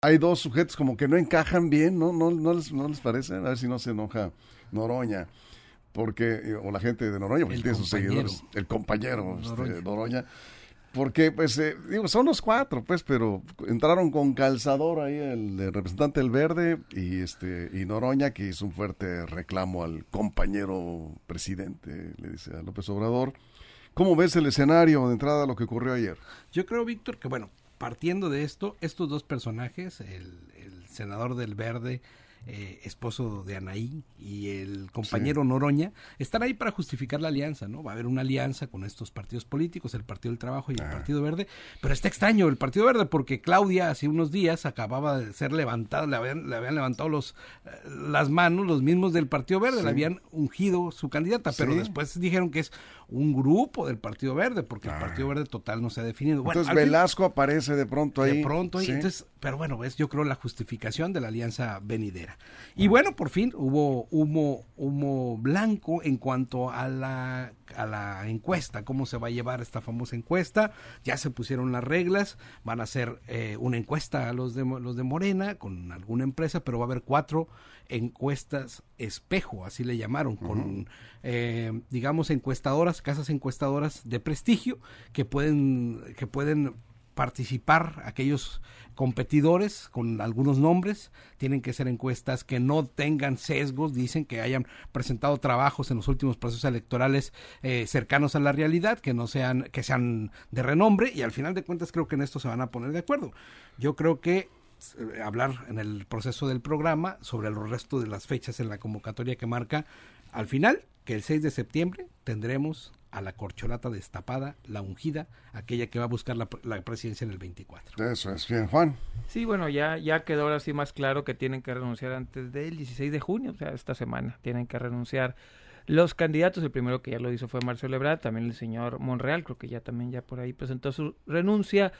hay dos sujetos como que no encajan bien, ¿no? ¿No, no, les, no les parece? A ver si no se enoja Noroña. Porque, o la gente de Noroña, porque tiene sus seguidores. El compañero Noroña. Este, Noroña porque, pues, eh, digo, son los cuatro, pues, pero entraron con calzador ahí el, representante del Verde y este y Noroña, que hizo un fuerte reclamo al compañero presidente, le dice a López Obrador. ¿Cómo ves el escenario de entrada a lo que ocurrió ayer? Yo creo, Víctor, que bueno, partiendo de esto, estos dos personajes, el, el senador del Verde eh, esposo de Anaí, y el compañero Noroña, están ahí para justificar la alianza, ¿no? Va a haber una alianza con estos partidos políticos, el Partido del Trabajo y el Partido Verde, pero está extraño el Partido Verde porque Claudia hace unos días acababa de ser levantada, le habían, le habían levantado los, eh, las manos los mismos del Partido Verde, le habían ungido su candidata, pero después dijeron que es un grupo del Partido Verde, porque el Partido Verde total no se ha definido. entonces Velasco aparece de pronto ahí. De pronto ahí, entonces, pero bueno, ves, yo creo la justificación de la alianza venidera. Y bueno, por fin hubo humo, humo blanco en cuanto a la, a la encuesta, cómo se va a llevar esta famosa encuesta. Ya se pusieron las reglas, van a hacer eh, una encuesta a los de, los de Morena con alguna empresa, pero va a haber cuatro encuestas espejo, así le llamaron, con, eh, digamos, encuestadoras, casas encuestadoras de prestigio que pueden, que pueden participar aquellos competidores con algunos nombres, tienen que ser encuestas que no tengan sesgos, dicen que hayan presentado trabajos en los últimos procesos electorales eh, cercanos a la realidad, que no sean, que sean de renombre, y al final de cuentas creo que en esto se van a poner de acuerdo. Yo creo que eh, hablar en el proceso del programa sobre el resto de las fechas en la convocatoria que marca al final que el 6 de septiembre tendremos a la corcholata destapada, la ungida, aquella que va a buscar la, presidencia en el 24. Eso es bien, Juan. Sí, bueno, ya, ya quedó ahora sí más claro que tienen que renunciar antes del 16 de junio, o sea, esta semana, tienen que renunciar los candidatos. El primero que ya lo hizo fue Marcelo Ebrard, también el señor Monreal, creo que ya también ya por ahí presentó su renuncia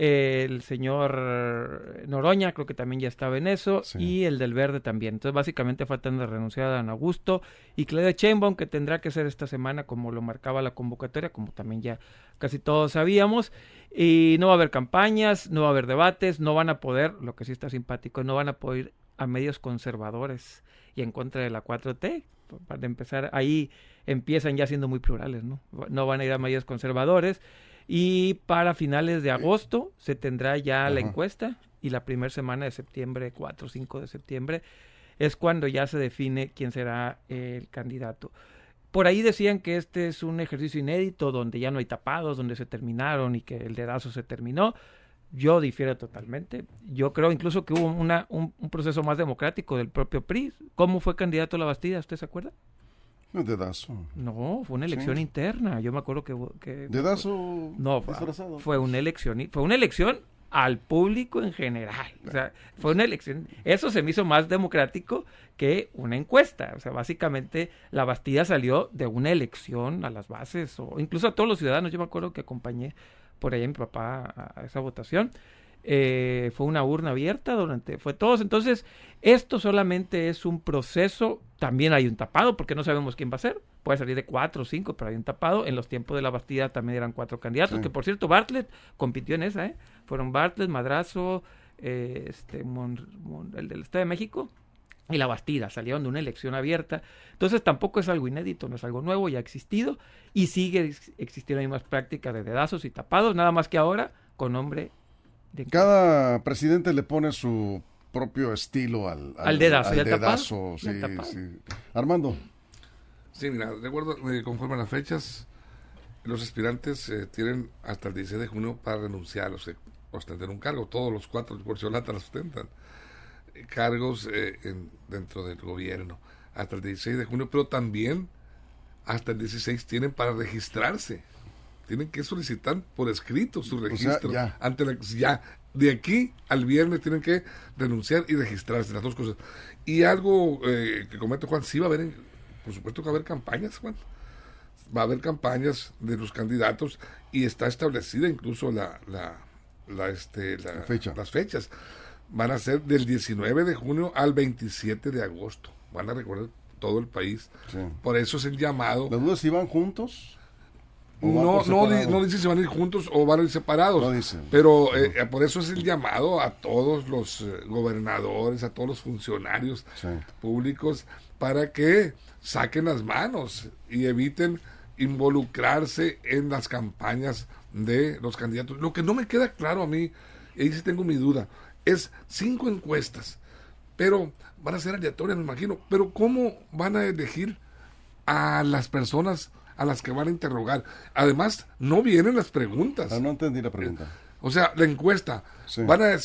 el señor Noroña, creo que también ya estaba en eso, y el del Verde también. Entonces, básicamente faltan de renunciar a Dan Augusto y Claudia Sheinbaum, que tendrá que ser esta semana como lo marcaba la convocatoria, como también ya casi todos sabíamos. Y no va a haber campañas, no va a haber debates, no van a poder, lo que sí está simpático, no van a poder ir a medios conservadores y en contra de la 4T. Para empezar, ahí empiezan ya siendo muy plurales, ¿no? No van a ir a medios conservadores y para finales de agosto se tendrá ya la encuesta y la primera semana de septiembre, 4 o 5 de septiembre, es cuando ya se define quién será el candidato. Por ahí decían que este es un ejercicio inédito donde ya no hay tapados, donde se terminaron y que el dedazo se terminó. Yo difiero totalmente. Yo creo incluso que hubo una, un, un proceso más democrático del propio PRI. ¿Cómo fue candidato a la Bastida? ¿Usted se acuerda? Dedazo. No, fue una elección interna. Yo me acuerdo que. que ¿Dedazo no, disfrazado? Fue una elección. Fue una elección al público en general. O sea, fue una elección. Eso se me hizo más democrático que una encuesta. O sea, básicamente la Bastilla salió de una elección a las bases, o incluso a todos los ciudadanos. Yo me acuerdo que acompañé por ahí a mi papá a esa votación. Eh, fue una urna abierta durante, fue todos. Entonces, esto solamente es un proceso. También hay un tapado, porque no sabemos quién va a ser. Puede salir de cuatro o cinco, pero hay un tapado. En los tiempos de la Bastida también eran cuatro candidatos, que por cierto, Bartlett compitió en esa, ¿eh? Fueron Bartlett, Madrazo, eh, este, el del Estado de México y la Bastida salieron de una elección abierta. Entonces tampoco es algo inédito, no es algo nuevo, ya ha existido y sigue existiendo las mismas prácticas de dedazos y tapados, nada más que ahora con nombre cada presidente le pone su propio estilo al, al, dedazo. Armando. Sí, mira, de acuerdo, eh, conforme a las fechas, los aspirantes eh, tienen hasta el 16 de junio para renunciar a los ostentar un cargo. Todos los cuatro por porcelata los ostentan. Eh, cargos dentro del gobierno hasta el 16 de junio, pero también hasta el 16 tienen para registrarse tienen que solicitar por escrito su registro. ya. Ante la, ya. De aquí al viernes tienen que renunciar y registrarse, las dos cosas. Y algo eh, que comento, Juan, sí va a haber, por supuesto que va a haber campañas, Juan. Va a haber campañas de los candidatos y está establecida incluso la, la, este, la, Fecha. las fechas. Van a ser del 19 de junio al 27 de agosto. Van a recorrer todo el país. Por eso es el llamado. ¿Las dudas si van juntos? No, no, no, dice si van a ir juntos o van a ir separados. No dice. Pero eh, por eso es el llamado a todos los eh, gobernadores, a todos los funcionarios públicos, para que saquen las manos y eviten involucrarse en las campañas de los candidatos. Lo que no me queda claro a mí, y ahí sí tengo mi duda, es cinco encuestas, pero van a ser aleatorias, me imagino. Pero ¿cómo van a elegir a las personas a las que van a interrogar. Además, no vienen las preguntas. Ah, no entendí la pregunta. O sea, la encuesta. Van, a,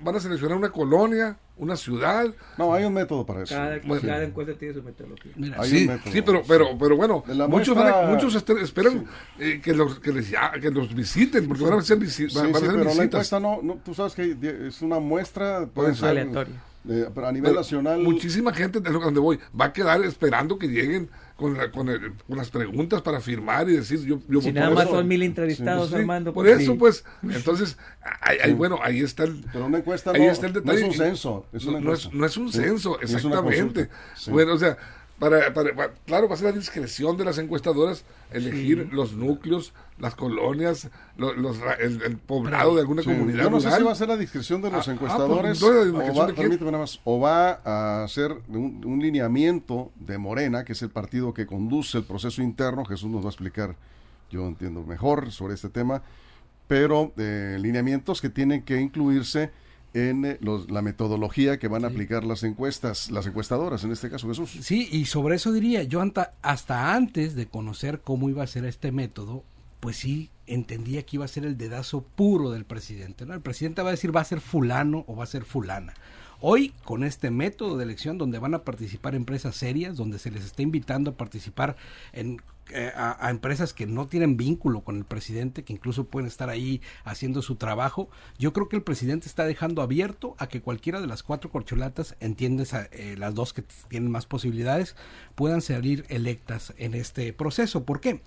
van a seleccionar una colonia, una ciudad. No, hay un método para eso. Cada, encuesta tiene su metodología. sí, sí, pero, pero, pero bueno, muchos, muchos esperan eh, que, los, que, les, que los visiten, porque van a hacer, visi van a hacer pero la encuesta no, no, tú sabes que es una muestra, puede ser aleatoria. Eh, pero a nivel nacional. Muchísima gente, de donde voy, va a quedar esperando que lleguen con, con, las preguntas para firmar y decir yo, yo si nada más son mil entrevistados Armando por pues eso pues entonces hay, bueno ahí está el pero una encuesta no, es un censo no, es, no, es, un censo exactamente. bueno o sea para, para, claro, va a ser la discreción de las encuestadoras elegir los núcleos, las colonias, los, el, poblado de alguna comunidad. Yo no sé si va a ser la discreción de los ah, ah, encuestadores o, va, a hacer un, lineamiento de Morena, que es el partido que conduce el proceso interno. Jesús nos va a explicar, yo entiendo mejor sobre este tema, pero eh, lineamientos que tienen que incluirse en eh, la metodología que van a aplicar las encuestas, las encuestadoras, en este caso Jesús. Sí, y sobre eso diría, yo hasta antes de conocer cómo iba a ser este método, pues sí entendía que iba a ser el dedazo puro del presidente. ¿no? El presidente va a decir va a ser fulano o va a ser fulana. Hoy, con este método de elección donde van a participar empresas serias, donde se les está invitando a participar en eh, a, empresas que no tienen vínculo con el presidente, que incluso pueden estar ahí haciendo su trabajo, yo creo que el presidente está dejando abierto a que cualquiera de las cuatro corcholatas, entiendes, eh, las dos que tienen más posibilidades, puedan salir electas en este proceso. ¿Por qué?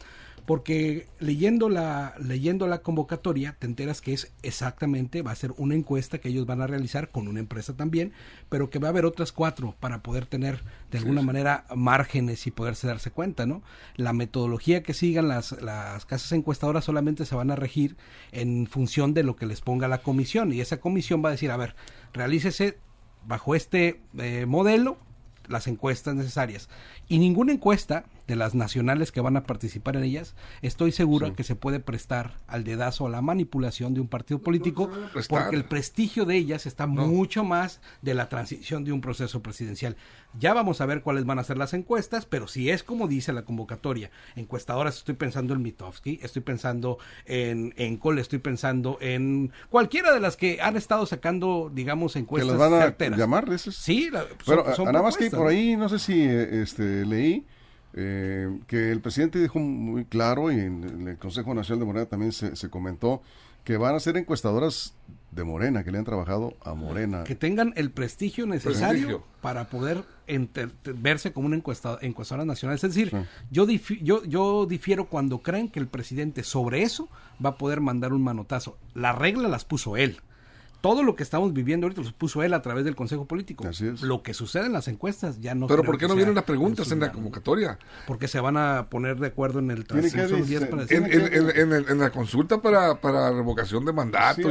porque leyendo la, leyendo la convocatoria te enteras que es exactamente, va a ser una encuesta que ellos van a realizar con una empresa también, pero que va a haber otras cuatro para poder tener de alguna manera márgenes y poderse darse cuenta, ¿no? La metodología que sigan las, las casas encuestadoras solamente se van a regir en función de lo que les ponga la comisión y esa comisión va a decir, a ver, realícese bajo este eh, modelo las encuestas necesarias. Y ninguna encuesta de las nacionales que van a participar en ellas, estoy segura que se puede prestar al dedazo a la manipulación de un partido político, porque el prestigio de ellas está mucho más de la transición de un proceso presidencial. Ya vamos a ver cuáles van a ser las encuestas, pero si es como dice la convocatoria, encuestadoras, estoy pensando en Mitofsky, estoy pensando en, en Cole, estoy pensando en cualquiera de las que han estado sacando, digamos, encuestas. ¿Que las van a llamar? Sí, pero nada más que por ahí, no sé si este, leí eh, que el presidente dijo muy claro y en, el Consejo Nacional de Morena también se, comentó que van a ser encuestadoras de Morena, que le han trabajado a Morena. Que tengan el prestigio necesario para poder verse como una encuestadora nacional. Es decir, yo, yo, yo difiero cuando creen que el presidente sobre eso va a poder mandar un manotazo. La regla las puso él todo lo que estamos viviendo ahorita lo puso él a través del Consejo Político. Así es. Lo que sucede en las encuestas ya no. Pero ¿por qué no vienen las preguntas en la convocatoria? Porque se van a poner de acuerdo en el en, la consulta para, para revocación de mandato.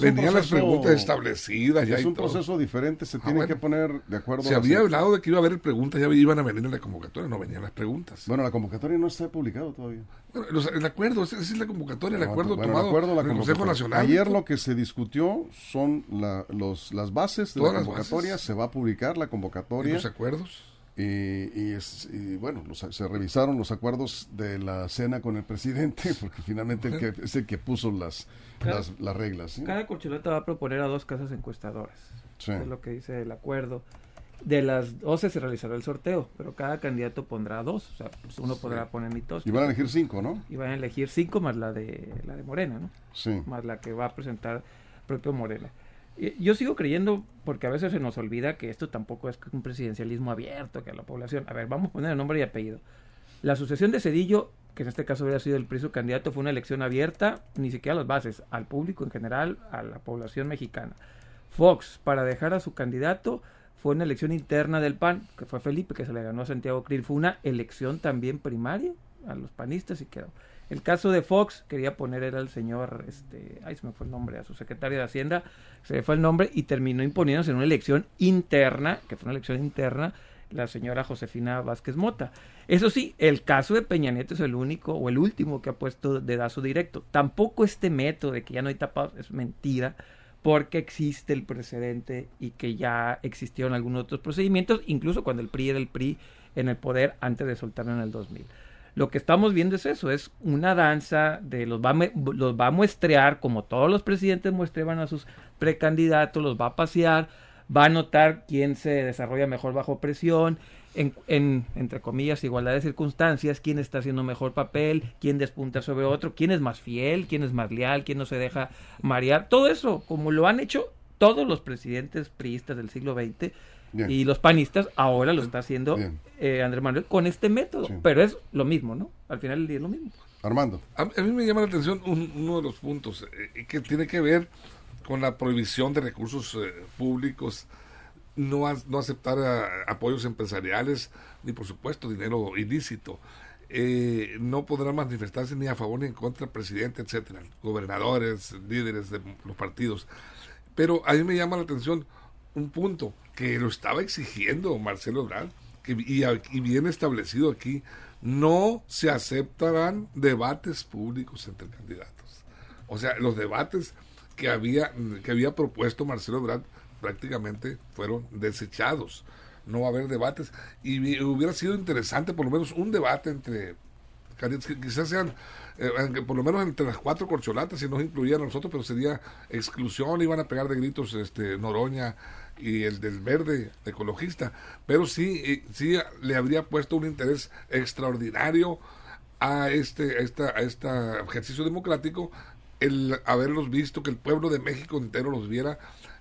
venían las preguntas establecidas. Es un proceso diferente, se ah, tiene que poner de acuerdo. Se había hablado de que iba a haber preguntas, ya iban a venir en la convocatoria, no venían las preguntas. Bueno, la convocatoria no está publicado todavía. Bueno, el acuerdo, esa es la convocatoria, el acuerdo tomado por el Consejo Nacional. Ayer lo que se discutió son los, las bases de la convocatoria, se va a publicar la convocatoria. ¿Y los acuerdos? Y, bueno, se revisaron los acuerdos de la cena con el presidente, porque finalmente el que, es el que puso las, las, reglas. Cada corcholata va a proponer a dos casas encuestadoras. Es lo que dice el acuerdo. De las 12 se realizará el sorteo, pero cada candidato pondrá dos. O sea, pues uno podrá poner mitos. Y van a elegir cinco, ¿no? Y van a elegir cinco más la de, la de Morena, ¿no? Sí. Más la que va a presentar propio Morena. Yo sigo creyendo, porque a veces se nos olvida que esto tampoco es un presidencialismo abierto, que a la población. A ver, vamos a poner el nombre y apellido. La sucesión de Cedillo, que en este caso hubiera sido el preso candidato, fue una elección abierta, ni siquiera a las bases, al público en general, a la población mexicana. Fox, para dejar a su candidato, fue una elección interna del PAN, que fue Felipe, que se le ganó a Santiago Krill. Fue una elección también primaria a los panistas y quedó. El caso de Fox, quería poner era el señor, este, ay, se me fue el nombre, a su secretario de Hacienda, se le fue el nombre y terminó imponiéndose en una elección interna, que fue una elección interna, la señora Josefina Vázquez Mota. Eso sí, el caso de Peña Nieto es el único o el último que ha puesto dedazo directo. Tampoco este método de que ya no hay tapados es mentira, porque existe el precedente y que ya existieron algunos otros procedimientos, incluso cuando el PRI era el PRI en el poder antes de soltarlo en el 2000. Lo que estamos viendo es eso, es una danza de los va, los va a muestrear como todos los presidentes muestreban a sus precandidatos, los va a pasear, va a notar quién se desarrolla mejor bajo presión, en, en, entre comillas, igualdad de circunstancias, quién está haciendo mejor papel, quién despunta sobre otro, quién es más fiel, quién es más leal, quién no se deja marear. Todo eso, como lo han hecho todos los presidentes priistas del siglo XX, y los panistas ahora lo está haciendo eh, Andrés Manuel con este método. Pero es lo mismo, ¿no? Al final del día es lo mismo. Armando. A, mí me llama la atención uno de los puntos eh, que tiene que ver con la prohibición de recursos eh, públicos, no, no aceptar apoyos empresariales, ni por supuesto dinero ilícito. no podrán manifestarse ni a favor ni en contra del presidente, etcétera, gobernadores, líderes de los partidos. Pero a mí me llama la atención un punto que lo estaba exigiendo Marcelo Ebrard, y bien establecido aquí, no se aceptarán debates públicos entre candidatos. O sea, los debates que había, que había propuesto Marcelo Ebrard prácticamente fueron desechados. No va a haber debates. Y hubiera sido interesante por lo menos un debate entre quizás sean eh, por lo menos entre las cuatro corcholatas, si nos incluían a nosotros, pero sería exclusión, iban a pegar de gritos este Noroña, y el del verde ecologista, pero sí, eh, sí le habría puesto un interés extraordinario a este, a esta, a este ejercicio democrático el haberlos visto, que el pueblo de México entero los viera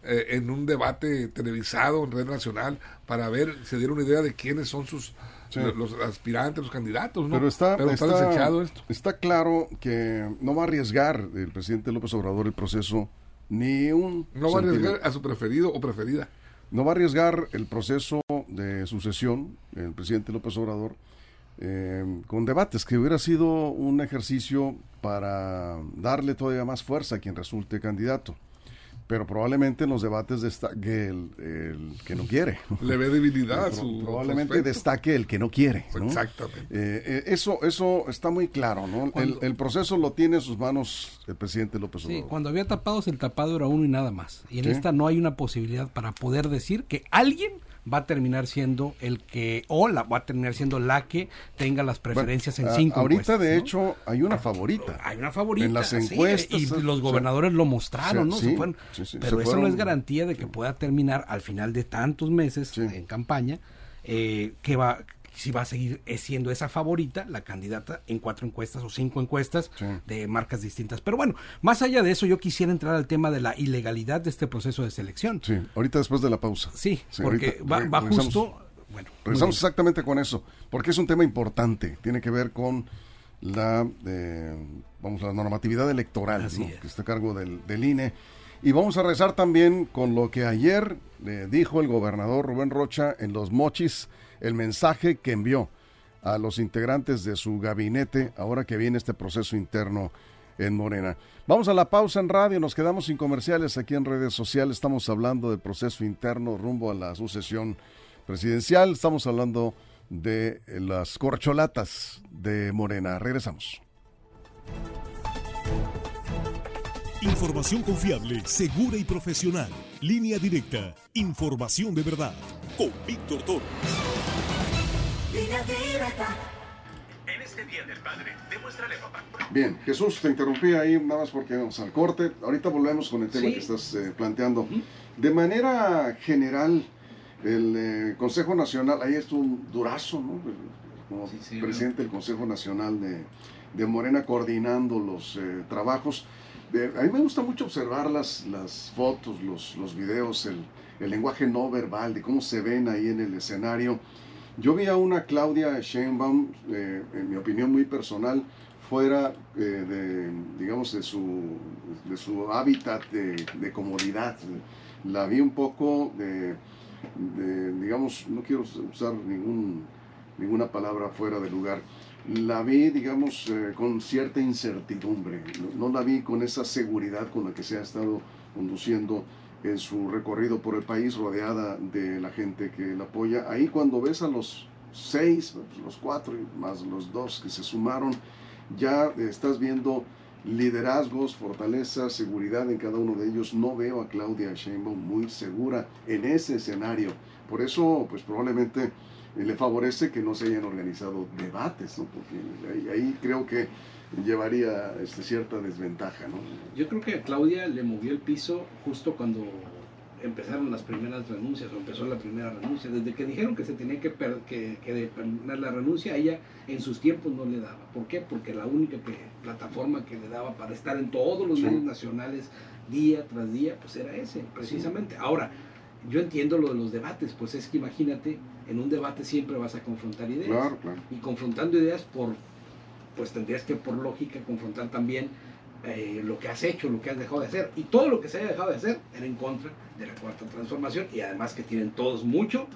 eh, en un debate televisado en red nacional para ver, se diera una idea de quiénes son sus los, aspirantes, los candidatos, ¿no? Pero está, está, esto. está claro que no va a arriesgar el presidente López Obrador el proceso ni un... No va a arriesgar a su preferido o preferida. No va a arriesgar el proceso de sucesión, el presidente López Obrador, eh, con debates, que hubiera sido un ejercicio para darle todavía más fuerza a quien resulte candidato pero probablemente en los debates destaque el, que no quiere. Le ve debilidad. probablemente destaque el que no quiere. Exactamente. Eh, eh, eso, eso está muy claro. ¿no? el, proceso lo tiene en sus manos el presidente López Obrador. Sí, cuando había tapados, el tapado era uno y nada más. Y en esta no hay una posibilidad para poder decir que alguien va a terminar siendo el que, o la, va a terminar siendo la que tenga las preferencias en cinco Ahorita, de hecho, hay una favorita. Hay una favorita. En las encuestas. y los gobernadores lo mostraron, ¿no? pero eso no es garantía de que pueda terminar al final de tantos meses en campaña, eh, que va si va a seguir siendo esa favorita, la candidata en cuatro encuestas o cinco encuestas de marcas distintas. Pero bueno, más allá de eso, yo quisiera entrar al tema de la ilegalidad de este proceso de selección. Sí, ahorita después de la pausa. Sí, porque va, justo... Bueno, regresamos exactamente con eso, porque es un tema importante, tiene que ver con la, eh, vamos, la normatividad electoral que está a cargo del, del INE. Y vamos a rezar también con lo que ayer le dijo el gobernador Rubén Rocha en Los Mochis, el mensaje que envió a los integrantes de su gabinete ahora que viene este proceso interno en Morena. Vamos a la pausa en radio, nos quedamos sin comerciales aquí en redes sociales, estamos hablando del proceso interno rumbo a la sucesión presidencial, estamos hablando de las corcholatas de Morena. Regresamos. Información confiable, segura y profesional. Línea directa. Información de verdad. Con Víctor Toro. Línea directa. En este día del padre, demuéstrale papá. Bien, Jesús, te interrumpí ahí nada más porque vamos al corte. Ahorita volvemos con el tema que estás eh, planteando. De manera general, el eh, Consejo Nacional, ahí es un Durazo, ¿no? Como presidente del Consejo Nacional de, Morena coordinando los eh, trabajos a mí me gusta mucho observar las, las fotos, los, los videos, el, el, lenguaje no verbal, de cómo se ven ahí en el escenario. Yo vi a una Claudia Sheinbaum, eh, en mi opinión muy personal, fuera eh, de, digamos, de su, de su hábitat de, comodidad. La vi un poco de, digamos, no quiero usar ningún ninguna palabra fuera de lugar. La vi, digamos, eh, con cierta incertidumbre, no, la vi con esa seguridad con la que se ha estado conduciendo en su recorrido por el país rodeada de la gente que la apoya. Ahí cuando ves a los seis, los cuatro y más los dos que se sumaron, ya estás viendo liderazgos, fortaleza, seguridad en cada uno de ellos. No veo a Claudia Sheinbaum muy segura en ese escenario. Por eso, pues probablemente le favorece que no se hayan organizado debates, ¿no? porque ahí, creo que llevaría este, cierta desventaja. ¿no? Yo creo que a Claudia le movió el piso justo cuando empezaron las primeras renuncias o empezó la primera renuncia. Desde que dijeron que se tenía que, que, que la renuncia, ella en sus tiempos no le daba. ¿Por qué? Porque la única plataforma que le daba para estar en todos los medios nacionales día tras día, pues era ese, precisamente. Ahora, yo entiendo lo de los debates, pues es que imagínate, en un debate siempre vas a confrontar ideas. Y confrontando ideas, por, pues tendrías que por lógica confrontar también eh, lo que has hecho, lo que has dejado de hacer. Y todo lo que se haya dejado de hacer era en contra de la cuarta transformación y además que tienen todos mucho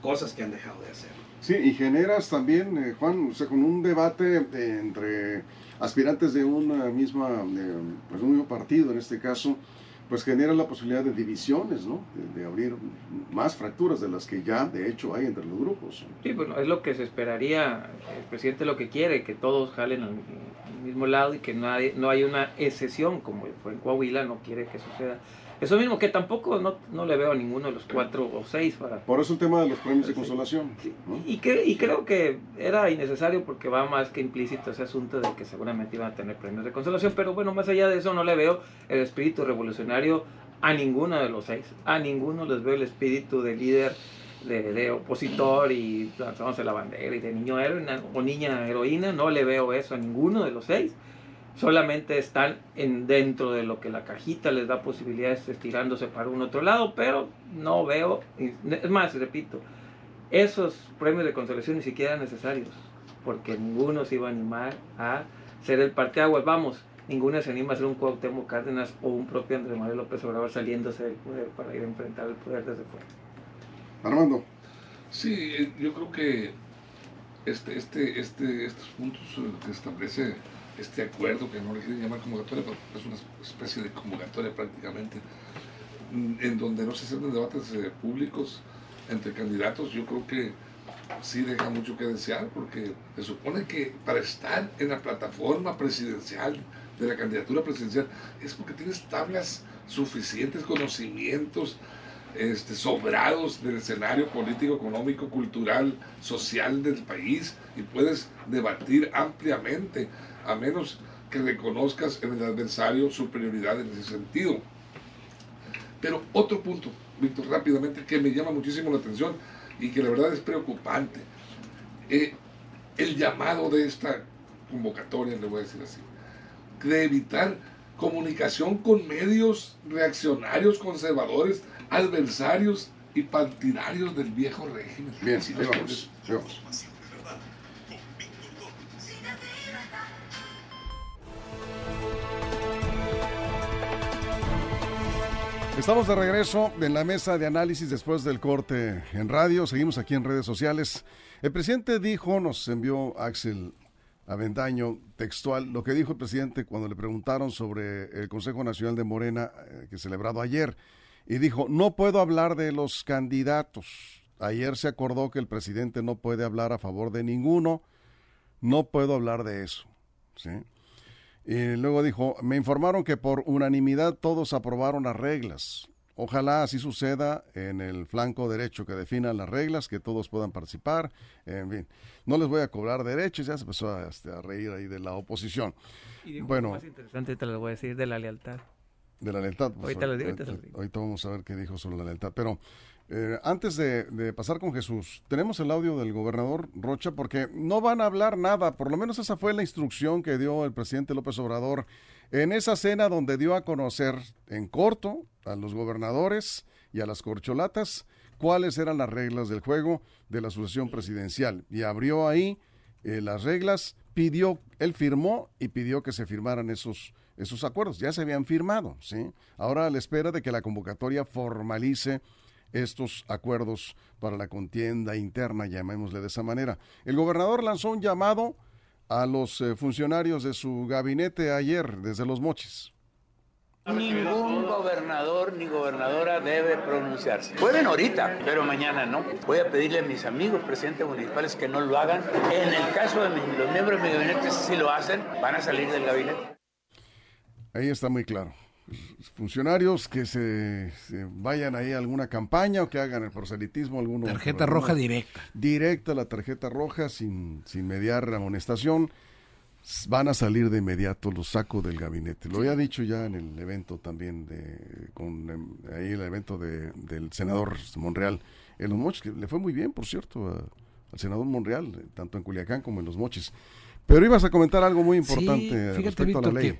cosas que han dejado de hacer. Sí, y generas también, eh, Juan, con un debate entre aspirantes de una misma, pues un mismo partido en este caso, pues genera la posibilidad de divisiones, ¿no? De, abrir más fracturas de las que ya de hecho hay entre los grupos. Sí, bueno, es lo que se esperaría. El presidente lo que quiere, que todos jalen al, mismo lado y que no hay, no hay una excepción, como fue en Coahuila, no quiere que suceda. Eso mismo que tampoco no, no, le veo a ninguno de los cuatro o seis para... Por eso el tema de los premios de consolación. Y, que, y creo que era innecesario porque va más que implícito ese asunto de que seguramente iban a tener premios de consolación, pero bueno, más allá de eso no le veo el espíritu revolucionario a ninguno de los seis. A ninguno les veo el espíritu de líder, de, de opositor y lanzándose la bandera y de niño héroe o niña heroína. No le veo eso a ninguno de los seis solamente están en dentro de lo que la cajita les da posibilidades estirándose para un otro lado, pero no veo, es más, repito, esos premios de consolación ni siquiera eran necesarios, porque ninguno se iba a animar a ser el parteaguas, vamos, ninguno se anima a ser un Cuauhtémoc Cárdenas o un propio Andrés Manuel López Obrador saliéndose del poder para ir a enfrentar el poder desde fuera. Armando. Sí, eh, yo creo que este, este, este, estos puntos que establece este acuerdo, que no le quieren llamar convocatoria, pero es una especie de convocatoria prácticamente, mm, en donde no se hacen debates eh, públicos entre candidatos, yo creo que sí deja mucho que desear, porque se supone que para estar en la plataforma presidencial, de la candidatura presidencial, es porque tienes tablas suficientes, conocimientos, este, sobrados del escenario político, económico, cultural, social del país y puedes debatir ampliamente a menos que reconozcas en el adversario superioridad en ese sentido. Pero otro punto, Víctor, rápidamente, que me llama muchísimo la atención y que la verdad es preocupante. Eh, el llamado de esta convocatoria, le voy a decir así, de evitar comunicación con medios reaccionarios, conservadores, adversarios y partidarios del viejo régimen. Bien, vamos, vamos. Estamos de regreso en la mesa de análisis después del corte en radio. Seguimos aquí en redes sociales. El presidente dijo, nos envió Axel Avendaño textual, lo que dijo el presidente cuando le preguntaron sobre el Consejo Nacional de Morena eh, que celebrado ayer. Y dijo, no puedo hablar de los candidatos. Ayer se acordó que el presidente no puede hablar a favor de ninguno. No puedo hablar de eso. ¿sí? Y luego dijo, me informaron que por unanimidad todos aprobaron las reglas. Ojalá así suceda en el flanco derecho, que definan las reglas, que todos puedan participar. En fin, no les voy a cobrar derechos, ya se empezó a, este, reír ahí de la oposición. Y bueno, más interesante te lo voy a decir de la lealtad. De la lealtad. Pues, ahorita, lo digo, ahorita, lo digo. ahorita vamos a ver qué dijo sobre la lealtad. Pero eh, antes de, pasar con Jesús, tenemos el audio del gobernador Rocha porque no van a hablar nada, por lo menos esa fue la instrucción que dio el presidente López Obrador en esa cena donde dio a conocer en corto a los gobernadores y a las corcholatas cuáles eran las reglas del juego de la sucesión presidencial y abrió ahí eh, las reglas, pidió, él firmó y pidió que se firmaran esos esos acuerdos, ya se habían firmado, ¿sí? Ahora a la espera de que la convocatoria formalice estos acuerdos para la contienda interna, llamémosle de esa manera. El gobernador lanzó un llamado a los eh, funcionarios de su gabinete ayer desde Los Mochis. Ningún gobernador ni gobernadora debe pronunciarse. Pueden ahorita, pero mañana no. Voy a pedirle a mis amigos presidentes municipales que no lo hagan. En el caso de los miembros de mi gabinete, si lo hacen, van a salir del gabinete. Ahí está muy claro funcionarios que se, vayan ahí a alguna campaña o que hagan el proselitismo alguno tarjeta roja directa. Directa la tarjeta roja sin, sin mediar amonestación. Van a salir de inmediato los sacos del gabinete. Lo había dicho ya en el evento también de con em, ahí el evento de, del senador Monreal. En los mochis que le fue muy bien por cierto al senador Monreal tanto en Culiacán como en los mochis. Pero ibas a comentar algo muy importante respecto a la ley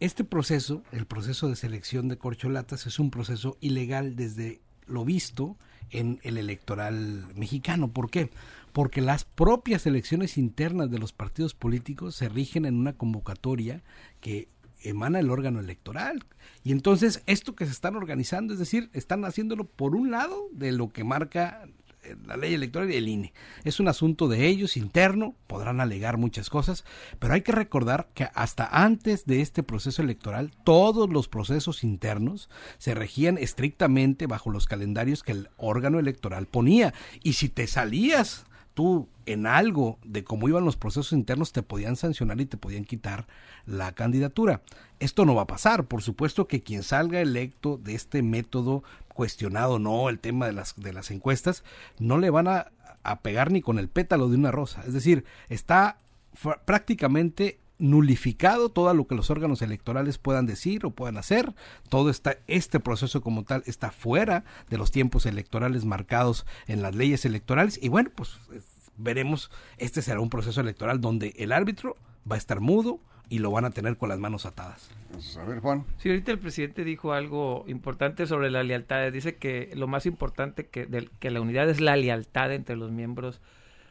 este proceso, el proceso de selección de corcholatas, es un proceso ilegal desde lo visto en el electoral mexicano. ¿Por qué? Porque las propias elecciones internas de los partidos políticos se rigen en una convocatoria que emana el órgano electoral. Y entonces esto que se están organizando, es decir, están haciéndolo por un lado de lo que marca la ley electoral y el INE. Es un asunto de ellos interno, podrán alegar muchas cosas, pero hay que recordar que hasta antes de este proceso electoral, todos los procesos internos se regían estrictamente bajo los calendarios que el órgano electoral ponía. Y si te salías tú en algo de cómo iban los procesos internos te podían sancionar y te podían quitar la candidatura. Esto no va a pasar. Por supuesto que quien salga electo de este método cuestionado no el tema de las, de las encuestas, no le van a, a pegar ni con el pétalo de una rosa. Es decir, está prácticamente nulificado todo lo que los órganos electorales puedan decir o puedan hacer. Todo está, este proceso como tal está fuera de los tiempos electorales marcados en las leyes electorales. Y bueno, pues veremos, este será un proceso electoral donde el árbitro va a estar mudo, y lo van a tener con las manos atadas. Pues, a ver, Juan. Sí, ahorita el presidente dijo algo importante sobre la lealtad. Dice que lo más importante que, de, que la unidad es la lealtad entre los miembros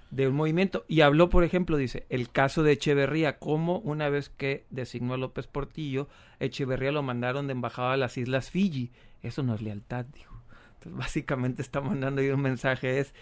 de un movimiento. Y habló, por ejemplo, dice, el caso de Echeverría, como una vez que designó a López Portillo, Echeverría lo mandaron de embajada a las Islas Fiji. Eso no es lealtad, dijo. Entonces, básicamente está mandando ahí un mensaje, es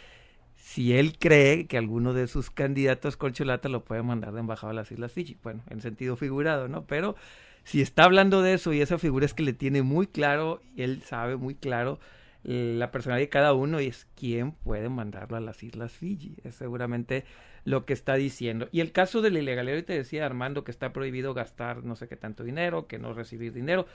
si él cree que alguno de sus candidatos corcholata lo puede mandar de embajada a las Islas Fiji. Bueno, en sentido figurado, ¿no? Pero si está hablando de eso y esa figura es que le tiene muy claro, él sabe muy claro eh, la personalidad de cada uno y es quién puede mandarlo a las Islas Fiji. Es seguramente lo que está diciendo. Y el caso de la ilegalidad, te decía Armando que está prohibido gastar no sé qué tanto dinero, que no recibir dinero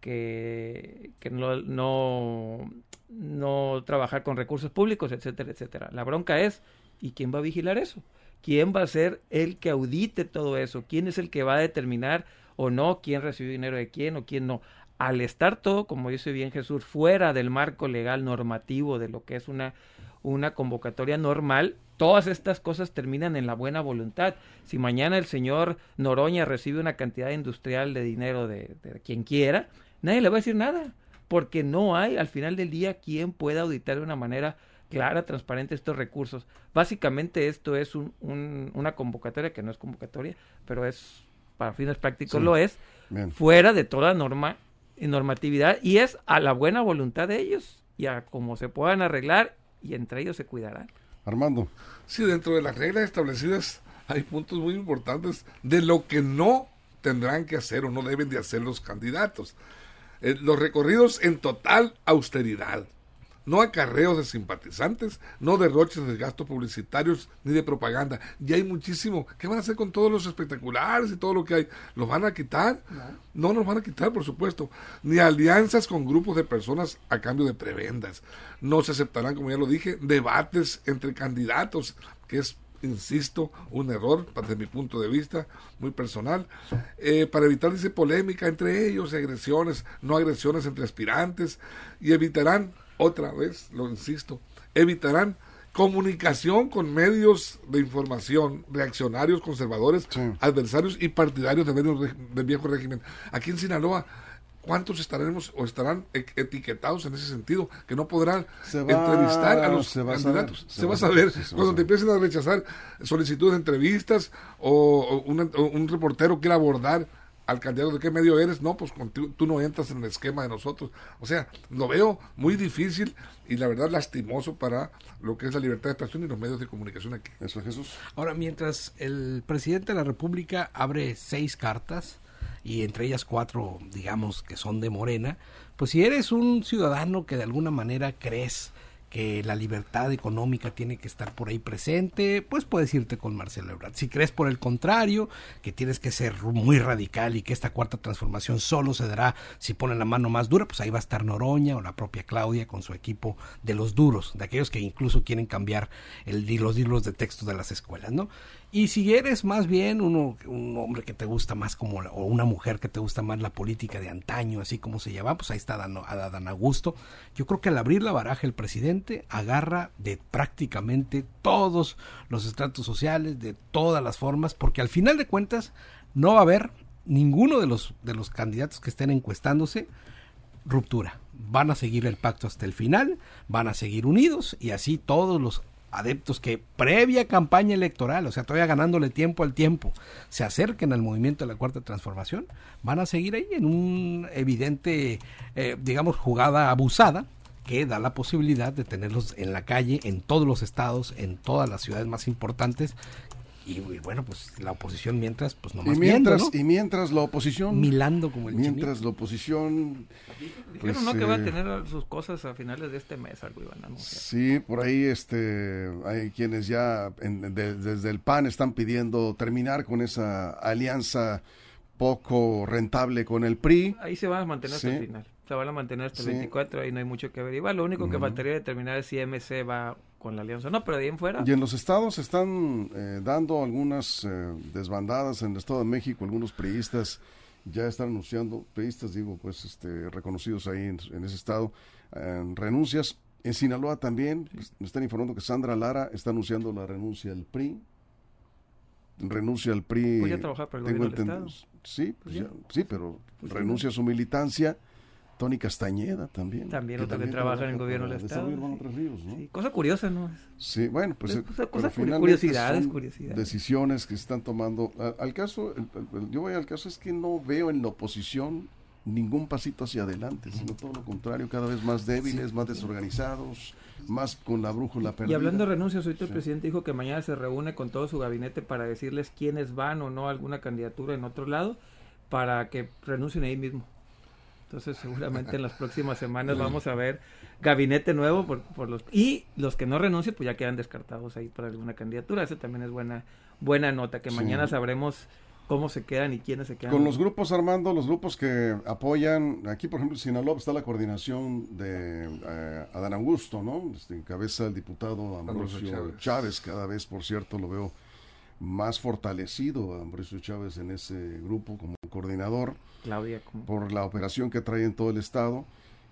que, no, no, no trabajar con recursos públicos, etcétera, etcétera. La bronca es, ¿y quién va a vigilar eso? ¿Quién va a ser el que audite todo eso? ¿Quién es el que va a determinar o no quién recibió dinero de quién o quién no? Al estar todo, como dice bien Jesús, fuera del marco legal normativo de lo que es una, una convocatoria normal, todas estas cosas terminan en la buena voluntad. Si mañana el señor Noroña recibe una cantidad industrial de dinero de, de quien quiera, nadie le va a decir nada, porque no hay al final del día quien pueda auditar de una manera clara, transparente estos recursos. Básicamente esto es un, una convocatoria que no es convocatoria, pero es, para fines prácticos lo es, fuera de toda norma y normatividad y es a la buena voluntad de ellos y a cómo se puedan arreglar y entre ellos se cuidarán. Armando. Sí, dentro de las reglas establecidas hay puntos muy importantes de lo que no tendrán que hacer o no deben de hacer los candidatos. Eh, los recorridos en total austeridad. No acarreos de simpatizantes, no derroches de gastos publicitarios ni de propaganda. Y hay muchísimo. ¿Qué van a hacer con todos los espectaculares y todo lo que hay? ¿Los van a quitar? No, no los van a quitar, por supuesto. Ni alianzas con grupos de personas a cambio de prebendas. No se aceptarán, como ya lo dije, debates entre candidatos, que es insisto, un error desde mi punto de vista muy personal, eh, para evitar dice polémica entre ellos, agresiones, no agresiones entre aspirantes, y evitarán, otra vez, lo insisto, evitarán comunicación con medios de información, reaccionarios, conservadores, adversarios y partidarios de medios del viejo régimen. Aquí en Sinaloa ¿Cuántos estaremos o estarán e-, etiquetados en ese sentido? Que no podrán entrevistar a los candidatos. se, va a saber. Cuando te empiecen a rechazar solicitudes de entrevistas o, un reportero quiera abordar al candidato de qué medio eres, no, pues contigo, tú no entras en el esquema de nosotros. O sea, lo veo muy difícil y la verdad lastimoso para lo que es la libertad de expresión y los medios de comunicación aquí. Eso, Jesús. Ahora, mientras el presidente de la República abre seis cartas, y entre ellas cuatro, digamos, que son de Morena, pues si eres un ciudadano que de alguna manera crees que la libertad económica tiene que estar por ahí presente, pues puedes irte con Marcelo Ebrard. Si crees por el contrario, que tienes que ser muy radical y que esta cuarta transformación solo se dará si ponen la mano más dura, pues ahí va a estar Noroña o la propia Claudia con su equipo de los duros, de aquellos que incluso quieren cambiar el, los libros de texto de las escuelas, ¿no? Y si eres más bien uno, un hombre que te gusta más como, o una mujer que te gusta más la política de antaño, así como se llama, pues ahí está Dan, Dan Augusto. Yo creo que al abrir la baraja el presidente agarra de prácticamente todos los estratos sociales, de todas las formas, porque al final de cuentas no va a haber ninguno de los, de los candidatos que estén encuestándose ruptura. Van a seguir el pacto hasta el final, van a seguir unidos y así todos los adeptos que previa campaña electoral, o sea, todavía ganándole tiempo al tiempo, se acerquen al movimiento de la cuarta transformación, van a seguir ahí en un evidente, eh, digamos, jugada abusada que da la posibilidad de tenerlos en la calle, en todos los estados, en todas las ciudades más importantes, y, bueno, pues la oposición mientras, pues nomás y mientras, Y mientras la oposición... Milando como el Mientras la oposición... Pues, Dijeron no que va a eh, tener sus cosas a finales de este mes, algo iban a anunciar. Sí, por ahí este, hay quienes ya desde el PAN están pidiendo terminar con esa alianza poco rentable con el PRI. Ahí se va a mantener hasta el final. Se van a mantener hasta el 24, ahí no hay mucho que averiguar. Lo único que faltaría determinar es si MC va con la alianza. No, pero de ahí en fuera. Y en los estados están eh, dando algunas eh, desbandadas. En el Estado de México, algunos priistas ya están anunciando, priistas digo, pues este, reconocidos ahí en, ese estado, renuncias. En Sinaloa también pues, me están informando que Sandra Lara está anunciando la renuncia al PRI. Renuncia al PRI. Voy a trabajar para el gobierno del Estado. Sí, pues sí, pero pues renuncia a su militancia Tony Castañeda también. También otro que trabaja en el gobierno del Estado. Ríos, ¿no? sí, cosa curiosa, ¿no? Sí, bueno, pues. Cosas curiosidades, curiosidades. Decisiones que se están tomando. Al, caso, yo voy al caso, es que no veo en la oposición ningún pasito hacia adelante, sino todo lo contrario, cada vez más débiles, más desorganizados, más con la brújula perdida. Y hablando de renuncias, ahorita el presidente dijo que mañana se reúne con todo su gabinete para decirles quiénes van o no a alguna candidatura en otro lado, para que renuncien ahí mismo. Entonces seguramente en las próximas semanas vamos a ver gabinete nuevo por, por, los y los que no renuncien pues ya quedan descartados ahí para alguna candidatura. Esa también es buena buena nota que mañana sabremos cómo se quedan y quiénes se quedan. Con los grupos Armando, los grupos que apoyan, aquí por ejemplo en Sinaloa está la coordinación de eh, Adán Augusto, ¿no? Este, encabeza el diputado Ambrosio Chávez. cada vez por cierto lo veo más fortalecido a Ambrosio Chávez en ese grupo como coordinador. Claudia, por la operación que trae en todo el estado.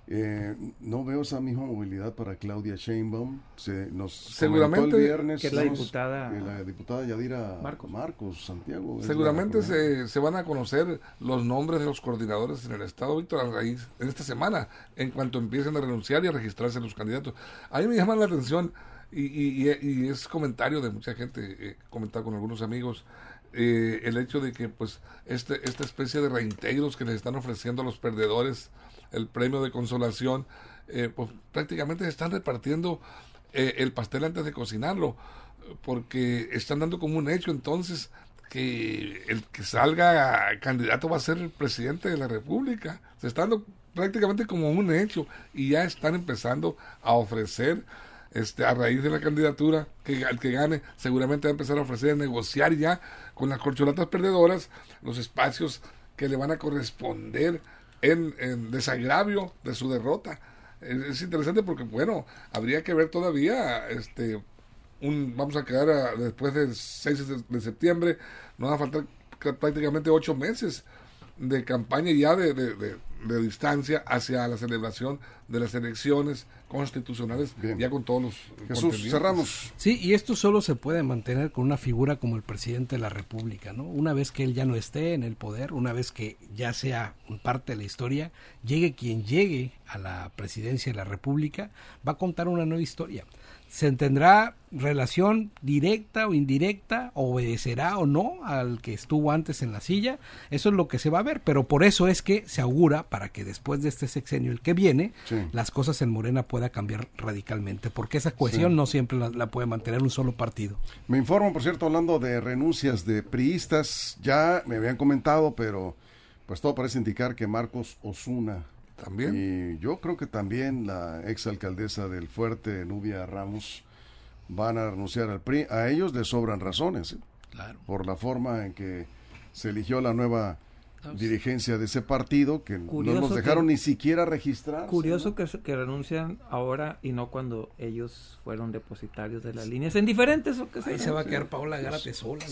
Eh, no veo esa misma movilidad para Claudia Sheinbaum. Se nos seguramente el viernes que la diputada, la diputada Yadira Marcos, Santiago. Seguramente se, se, van a conocer los nombres de los coordinadores en el estado, Víctor, a raíz en esta semana, en cuanto empiecen a renunciar y a registrarse los candidatos. A mí me llama la atención y, y, es comentario de mucha gente, he comentado con algunos amigos, eh, el hecho de que pues este, esta especie de reintegros que les están ofreciendo a los perdedores, el premio de consolación, eh, pues prácticamente están repartiendo eh, el pastel antes de cocinarlo, porque están dando como un hecho entonces que el que salga candidato va a ser el presidente de la República. Se está dando prácticamente como un hecho y ya están empezando a ofrecer este, a raíz de la candidatura, que que gane seguramente va a empezar a ofrecer, a negociar ya con las corcholatas perdedoras los espacios que le van a corresponder en, desagravio de su derrota. Es, interesante porque, bueno, habría que ver todavía, este, un, vamos a quedar después del 6 de, septiembre, no va a faltar prácticamente ocho meses de campaña ya de, de distancia hacia la celebración de las elecciones constitucionales ya con todos los Jesús cerramos. Sí y esto solo se puede mantener con una figura como el presidente de la república no una vez que él ya no esté en el poder una vez que ya sea parte de la historia llegue quien llegue a la presidencia de la república va a contar una nueva historia se tendrá relación directa o indirecta, obedecerá o no al que estuvo antes en la silla, eso es lo que se va a ver, pero por eso es que se augura para que después de este sexenio el que viene, las cosas en Morena pueda cambiar radicalmente, porque esa cohesión no siempre la, puede mantener un solo partido. Me informo, por cierto, hablando de renuncias de priistas, ya me habían comentado, pero pues todo parece indicar que Marcos Osuna también. Y yo creo que también la exalcaldesa del Fuerte, Nubia Ramos, van a renunciar al PRI. A ellos les sobran razones, ¿eh? claro. por la forma en que se eligió la nueva dirigencia de ese partido que no nos dejaron ni siquiera registrar. Curioso que, que renuncian ahora y no cuando ellos fueron depositarios de las líneas en diferentes ocasiones. Ahí se va a quedar Paola Gárate sola.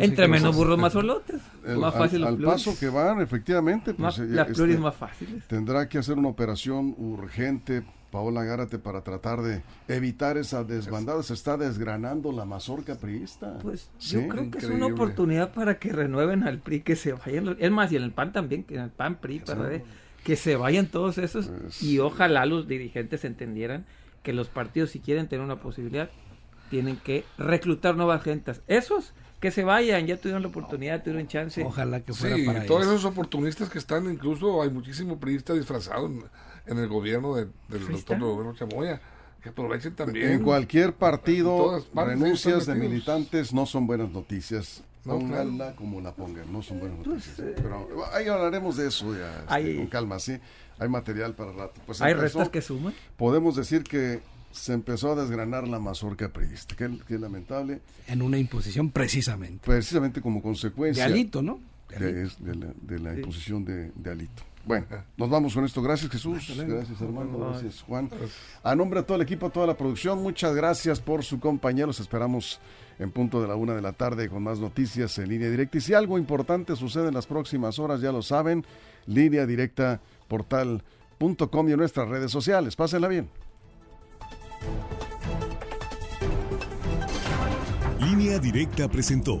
Entre menos burros más solotes. más fácil al, paso que van, efectivamente. Pues, las este, más fáciles. Tendrá que hacer una operación urgente Paola Gárate para tratar de evitar esa desbandada. Se está desgranando la mazorca priista. Pues yo creo que es una oportunidad para que renueven al PRI, que se vayan. Es más, y en el PAN también, que en el PAN PRI, que se vayan todos esos. Pues y ojalá los dirigentes entendieran que los partidos, si quieren tener una posibilidad, tienen que reclutar nuevas gentes. Esos que se vayan, ya tuvieron la oportunidad, tuvieron chance. Ojalá que fuera sí, todos esos oportunistas que están, incluso hay muchísimo priista disfrazado en el gobierno del doctor Roberto Chamoya. Que aprovechen también. En cualquier partido, renuncias de militantes no son buenas noticias. No, Pónganla como la pongan, no son buenas pues, noticias. Eh, Pero ahí hablaremos de eso ya, este, con calma, sí. Hay material para rato. Pues ¿Hay restas que suman? Podemos decir que se empezó a desgranar la mazorca priista, que, es lamentable. En una imposición precisamente. Precisamente como consecuencia. De alito, ¿no? De, la, imposición de, alito. Bueno, nos vamos con esto. Gracias Jesús, gracias hermano, gracias Juan. A nombre de todo el equipo, toda la producción, muchas gracias por su compañía. Los esperamos en punto de la una de la tarde con más noticias en línea directa. Y si algo importante sucede en las próximas horas, ya lo saben, línea directa portal.com y en nuestras redes sociales. Pásenla bien. Línea Directa presentó